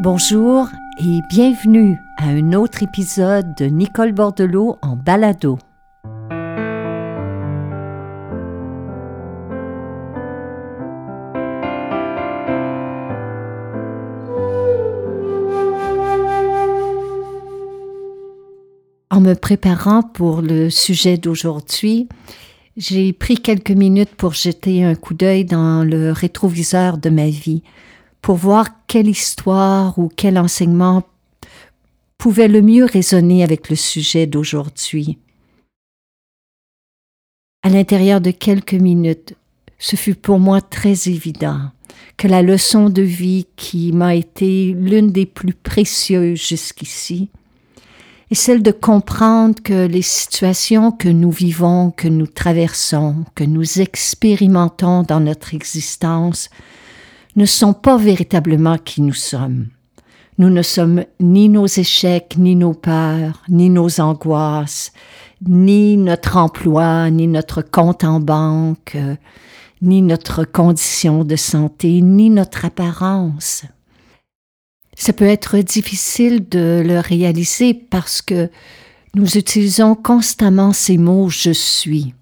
Bonjour et bienvenue à un autre épisode de Nicole Bordelot en balado. En me préparant pour le sujet d'aujourd'hui, j'ai pris quelques minutes pour jeter un coup d'œil dans le rétroviseur de ma vie pour voir quelle histoire ou quel enseignement pouvait le mieux résonner avec le sujet d'aujourd'hui. À l'intérieur de quelques minutes, ce fut pour moi très évident que la leçon de vie qui m'a été l'une des plus précieuses jusqu'ici est celle de comprendre que les situations que nous vivons, que nous traversons, que nous expérimentons dans notre existence ne sont pas véritablement qui nous sommes. Nous ne sommes ni nos échecs, ni nos peurs, ni nos angoisses, ni notre emploi, ni notre compte en banque, ni notre condition de santé, ni notre apparence. Ça peut être difficile de le réaliser parce que nous utilisons constamment ces mots je suis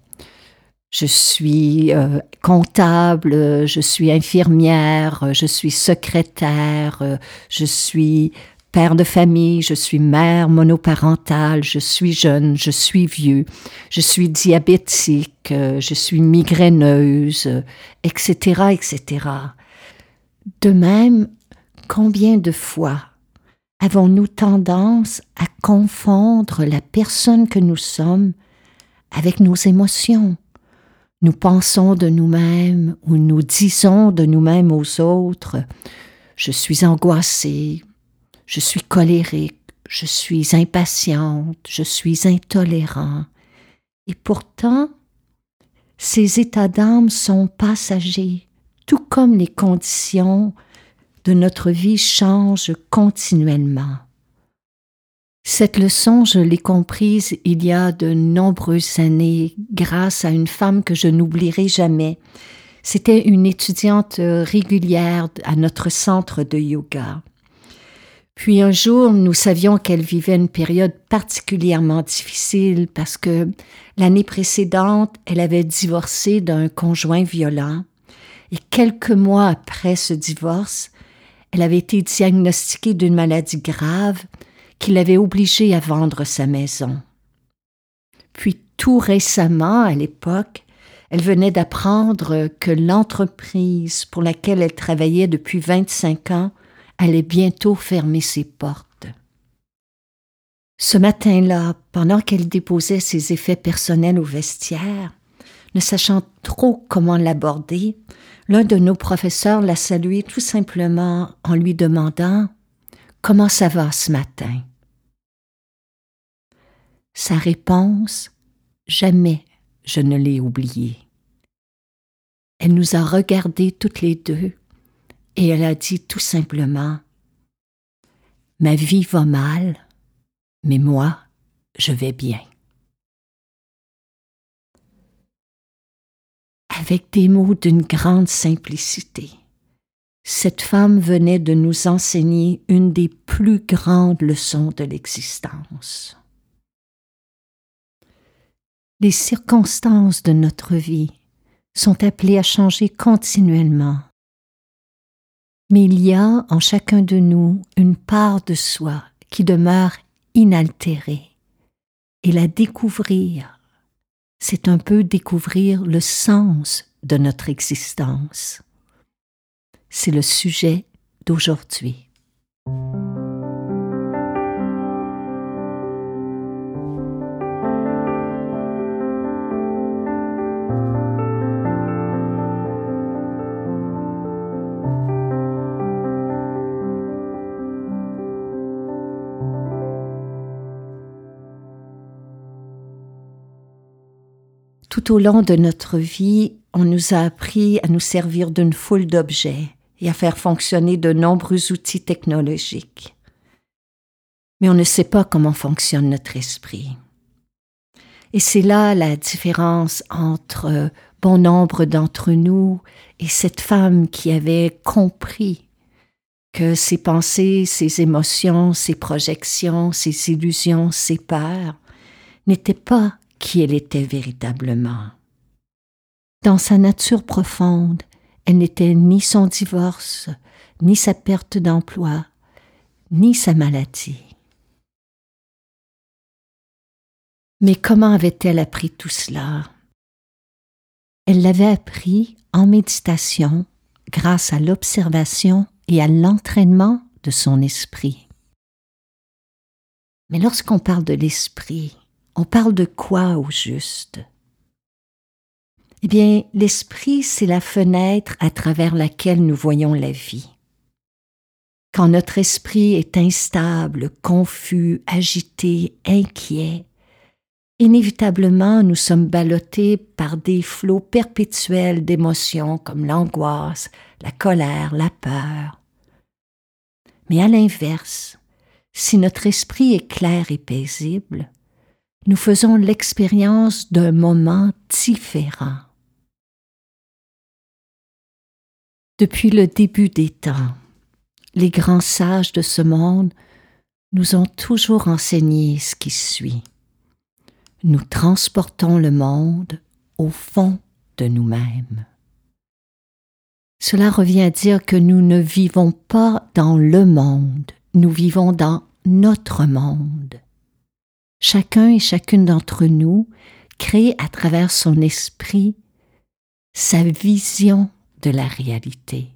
je suis euh, comptable, je suis infirmière, je suis secrétaire, je suis père de famille, je suis mère monoparentale, je suis jeune, je suis vieux, je suis diabétique, je suis migraineuse, etc., etc. De même, combien de fois avons-nous tendance à confondre la personne que nous sommes avec nos émotions? Nous pensons de nous-mêmes ou nous disons de nous-mêmes aux autres, je suis angoissée, je suis colérique, je suis impatiente, je suis intolérant. Et pourtant, ces états d'âme sont passagers, tout comme les conditions de notre vie changent continuellement. Cette leçon, je l'ai comprise il y a de nombreuses années grâce à une femme que je n'oublierai jamais. C'était une étudiante régulière à notre centre de yoga. Puis un jour, nous savions qu'elle vivait une période particulièrement difficile parce que l'année précédente, elle avait divorcé d'un conjoint violent et quelques mois après ce divorce, elle avait été diagnostiquée d'une maladie grave qui l'avait obligée à vendre sa maison. Puis tout récemment, à l'époque, elle venait d'apprendre que l'entreprise pour laquelle elle travaillait depuis 25 ans allait bientôt fermer ses portes. Ce matin-là, pendant qu'elle déposait ses effets personnels au vestiaire, ne sachant trop comment l'aborder, l'un de nos professeurs l'a salué tout simplement en lui demandant Comment ça va ce matin? Sa réponse, jamais je ne l'ai oubliée. Elle nous a regardés toutes les deux et elle a dit tout simplement Ma vie va mal, mais moi, je vais bien. Avec des mots d'une grande simplicité, cette femme venait de nous enseigner une des plus grandes leçons de l'existence. Les circonstances de notre vie sont appelées à changer continuellement. Mais il y a en chacun de nous une part de soi qui demeure inaltérée. Et la découvrir, c'est un peu découvrir le sens de notre existence. C'est le sujet d'aujourd'hui. Tout au long de notre vie, on nous a appris à nous servir d'une foule d'objets et à faire fonctionner de nombreux outils technologiques. Mais on ne sait pas comment fonctionne notre esprit. Et c'est là la différence entre bon nombre d'entre nous et cette femme qui avait compris que ses pensées, ses émotions, ses projections, ses illusions, ses peurs n'étaient pas qui elle était véritablement. Dans sa nature profonde, elle n'était ni son divorce, ni sa perte d'emploi, ni sa maladie. Mais comment avait-elle appris tout cela? Elle l'avait appris en méditation grâce à l'observation et à l'entraînement de son esprit. Mais lorsqu'on parle de l'esprit, on parle de quoi au juste? Eh bien, l'esprit, c'est la fenêtre à travers laquelle nous voyons la vie. Quand notre esprit est instable, confus, agité, inquiet, Inévitablement, nous sommes ballottés par des flots perpétuels d'émotions comme l'angoisse, la colère, la peur. Mais à l'inverse, si notre esprit est clair et paisible, nous faisons l'expérience d'un moment différent. Depuis le début des temps, les grands sages de ce monde nous ont toujours enseigné ce qui suit nous transportons le monde au fond de nous-mêmes. Cela revient à dire que nous ne vivons pas dans le monde, nous vivons dans notre monde. Chacun et chacune d'entre nous crée à travers son esprit sa vision de la réalité.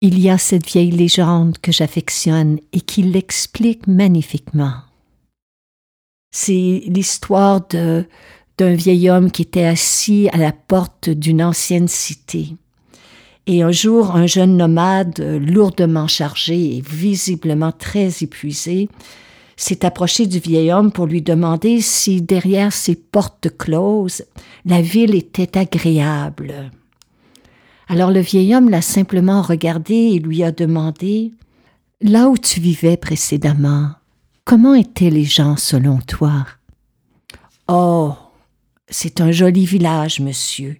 Il y a cette vieille légende que j'affectionne et qui l'explique magnifiquement. C'est l'histoire de, d'un vieil homme qui était assis à la porte d'une ancienne cité. Et un jour, un jeune nomade, lourdement chargé et visiblement très épuisé, s'est approché du vieil homme pour lui demander si derrière ces portes closes, la ville était agréable. Alors le vieil homme l'a simplement regardé et lui a demandé Là où tu vivais précédemment, Comment étaient les gens selon toi Oh, c'est un joli village, monsieur.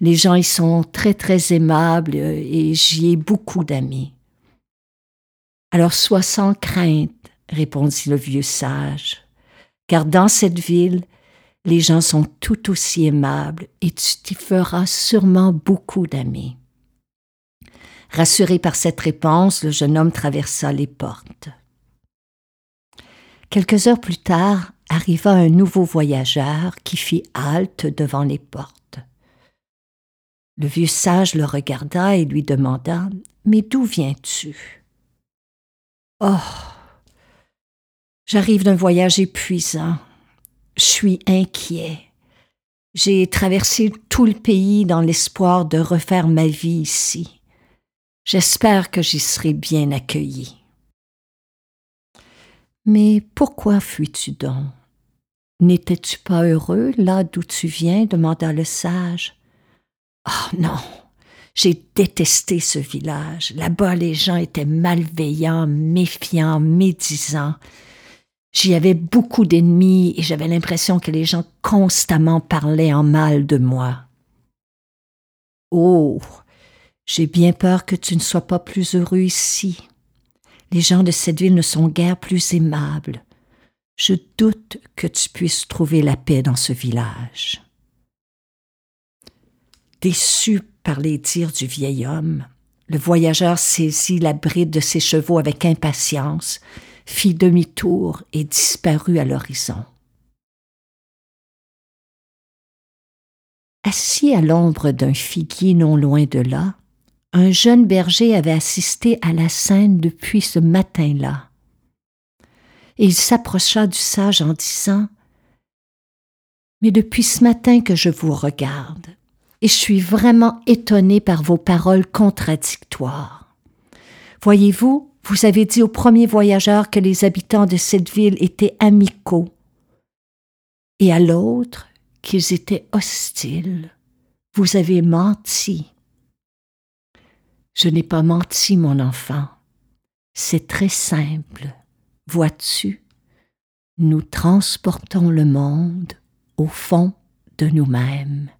Les gens y sont très très aimables et j'y ai beaucoup d'amis. Alors sois sans crainte, répondit le vieux sage, car dans cette ville, les gens sont tout aussi aimables et tu t'y feras sûrement beaucoup d'amis. Rassuré par cette réponse, le jeune homme traversa les portes. Quelques heures plus tard arriva un nouveau voyageur qui fit halte devant les portes. Le vieux sage le regarda et lui demanda Mais d'où viens-tu Oh J'arrive d'un voyage épuisant. Je suis inquiet. J'ai traversé tout le pays dans l'espoir de refaire ma vie ici. J'espère que j'y serai bien accueilli. Mais pourquoi fuis-tu donc? N'étais-tu pas heureux là d'où tu viens? demanda le sage. Oh non, j'ai détesté ce village. Là-bas, les gens étaient malveillants, méfiants, médisants. J'y avais beaucoup d'ennemis et j'avais l'impression que les gens constamment parlaient en mal de moi. Oh, j'ai bien peur que tu ne sois pas plus heureux ici. Les gens de cette ville ne sont guère plus aimables. Je doute que tu puisses trouver la paix dans ce village. Déçu par les dires du vieil homme, le voyageur saisit la bride de ses chevaux avec impatience, fit demi-tour et disparut à l'horizon. Assis à l'ombre d'un figuier non loin de là, un jeune berger avait assisté à la scène depuis ce matin-là. Il s'approcha du sage en disant Mais depuis ce matin que je vous regarde, et je suis vraiment étonné par vos paroles contradictoires. Voyez-vous, vous avez dit au premier voyageur que les habitants de cette ville étaient amicaux, et à l'autre qu'ils étaient hostiles. Vous avez menti. Je n'ai pas menti, mon enfant. C'est très simple. Vois-tu, nous transportons le monde au fond de nous-mêmes.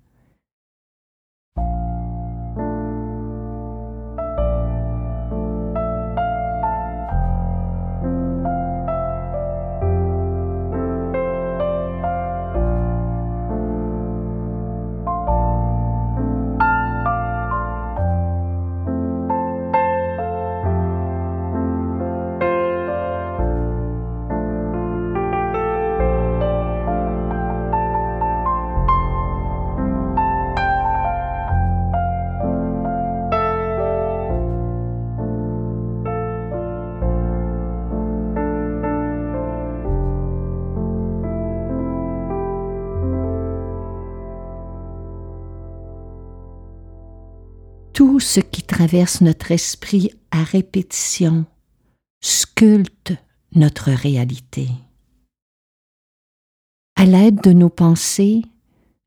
Tout ce qui traverse notre esprit à répétition sculpte notre réalité. À l'aide de nos pensées,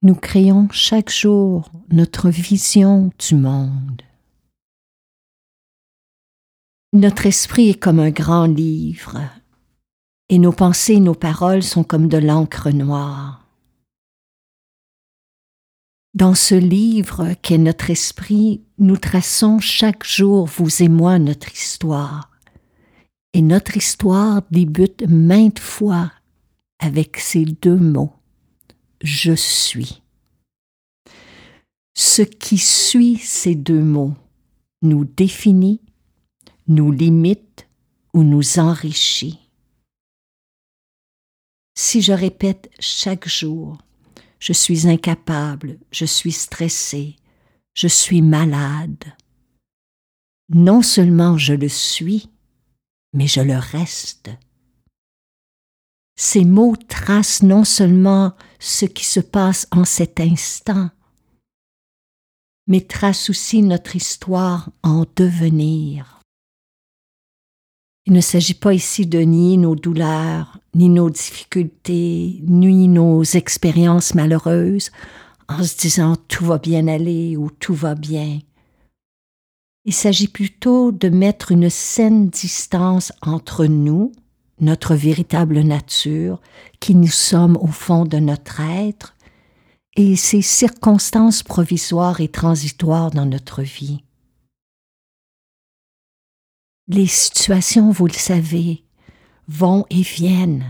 nous créons chaque jour notre vision du monde. Notre esprit est comme un grand livre, et nos pensées et nos paroles sont comme de l'encre noire. Dans ce livre qu'est notre esprit, nous traçons chaque jour, vous et moi, notre histoire. Et notre histoire débute maintes fois avec ces deux mots. Je suis. Ce qui suit ces deux mots nous définit, nous limite ou nous enrichit. Si je répète chaque jour je suis incapable, je suis stressé, je suis malade. Non seulement je le suis, mais je le reste. Ces mots tracent non seulement ce qui se passe en cet instant, mais tracent aussi notre histoire en devenir. Il ne s'agit pas ici de nier nos douleurs, ni nos difficultés, ni nos expériences malheureuses, en se disant tout va bien aller ou tout va bien. Il s'agit plutôt de mettre une saine distance entre nous, notre véritable nature, qui nous sommes au fond de notre être, et ces circonstances provisoires et transitoires dans notre vie. Les situations, vous le savez, vont et viennent.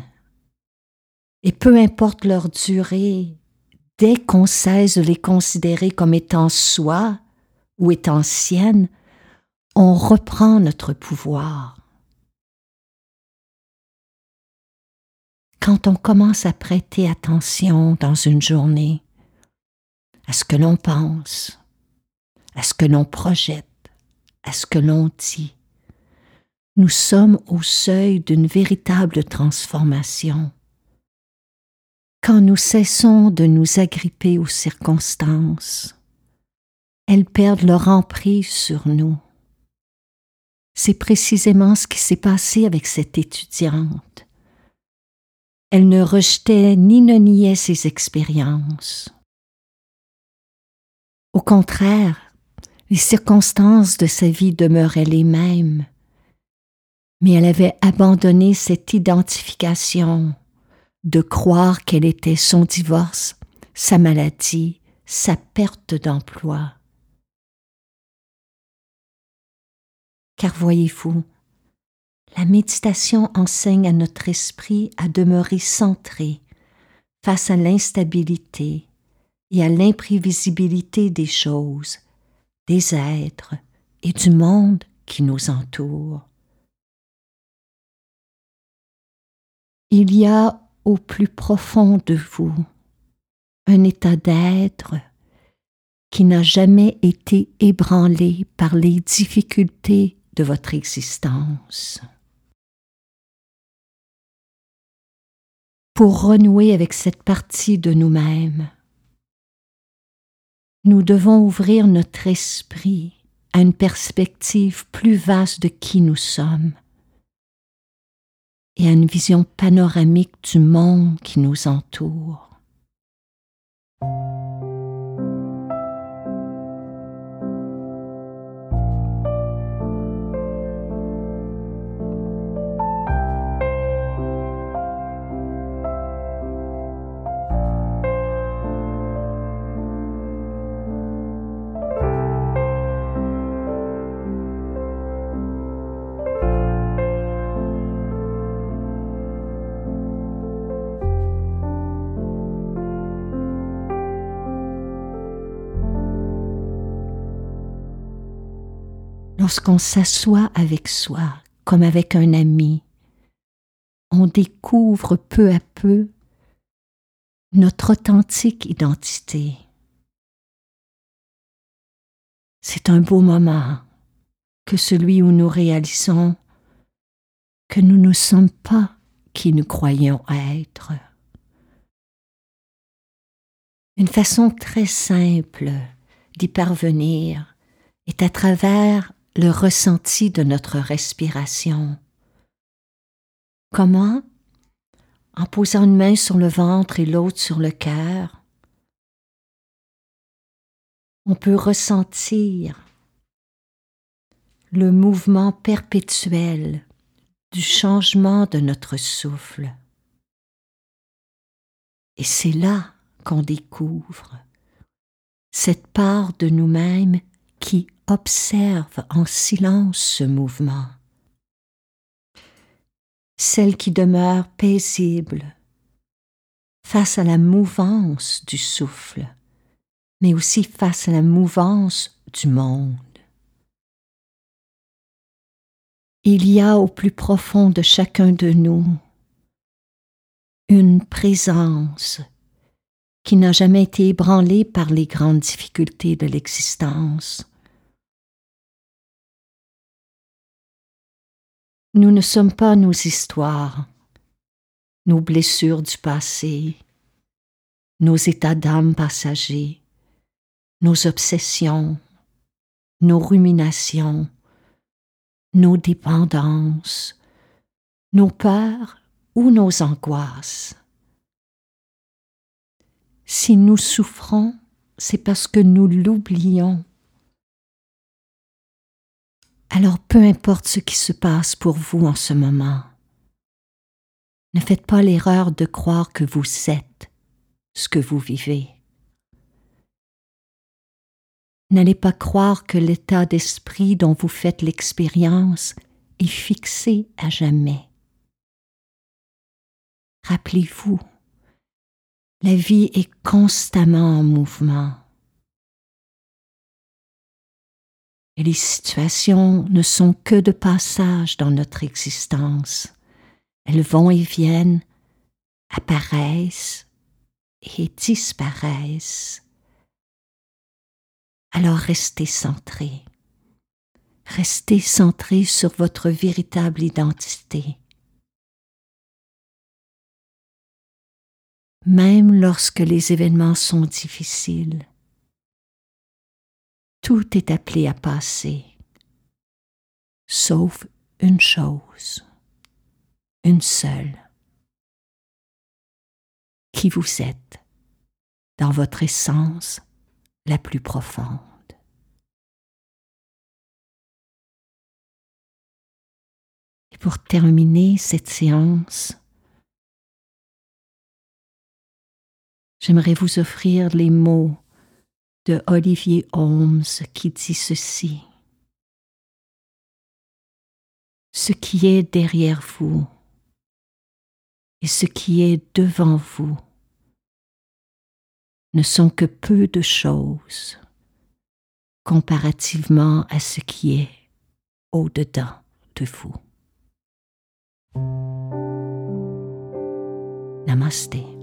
Et peu importe leur durée, dès qu'on cesse de les considérer comme étant soi ou étant siennes, on reprend notre pouvoir. Quand on commence à prêter attention dans une journée à ce que l'on pense, à ce que l'on projette, à ce que l'on dit, nous sommes au seuil d'une véritable transformation. Quand nous cessons de nous agripper aux circonstances, elles perdent leur emprise sur nous. C'est précisément ce qui s'est passé avec cette étudiante. Elle ne rejetait ni ne niait ses expériences. Au contraire, les circonstances de sa vie demeuraient les mêmes mais elle avait abandonné cette identification de croire qu'elle était son divorce, sa maladie, sa perte d'emploi. Car voyez-vous, la méditation enseigne à notre esprit à demeurer centré face à l'instabilité et à l'imprévisibilité des choses, des êtres et du monde qui nous entoure. Il y a au plus profond de vous un état d'être qui n'a jamais été ébranlé par les difficultés de votre existence. Pour renouer avec cette partie de nous-mêmes, nous devons ouvrir notre esprit à une perspective plus vaste de qui nous sommes et à une vision panoramique du monde qui nous entoure. Lorsqu'on s'assoit avec soi comme avec un ami, on découvre peu à peu notre authentique identité. C'est un beau moment que celui où nous réalisons que nous ne sommes pas qui nous croyons être. Une façon très simple d'y parvenir est à travers le ressenti de notre respiration. Comment? En posant une main sur le ventre et l'autre sur le cœur, on peut ressentir le mouvement perpétuel du changement de notre souffle. Et c'est là qu'on découvre cette part de nous-mêmes qui observe en silence ce mouvement, celle qui demeure paisible face à la mouvance du souffle, mais aussi face à la mouvance du monde. Il y a au plus profond de chacun de nous une présence qui n'a jamais été ébranlée par les grandes difficultés de l'existence. Nous ne sommes pas nos histoires, nos blessures du passé, nos états d'âme passagers, nos obsessions, nos ruminations, nos dépendances, nos peurs ou nos angoisses. Si nous souffrons, c'est parce que nous l'oublions. Alors peu importe ce qui se passe pour vous en ce moment, ne faites pas l'erreur de croire que vous êtes ce que vous vivez. N'allez pas croire que l'état d'esprit dont vous faites l'expérience est fixé à jamais. Rappelez-vous, la vie est constamment en mouvement. Et les situations ne sont que de passage dans notre existence. Elles vont et viennent, apparaissent et disparaissent. Alors restez centré. Restez centré sur votre véritable identité. même lorsque les événements sont difficiles. Tout est appelé à passer, sauf une chose, une seule, qui vous êtes dans votre essence la plus profonde. Et pour terminer cette séance, j'aimerais vous offrir les mots de Olivier Holmes qui dit ceci. Ce qui est derrière vous et ce qui est devant vous ne sont que peu de choses comparativement à ce qui est au-dedans de vous. Namaste.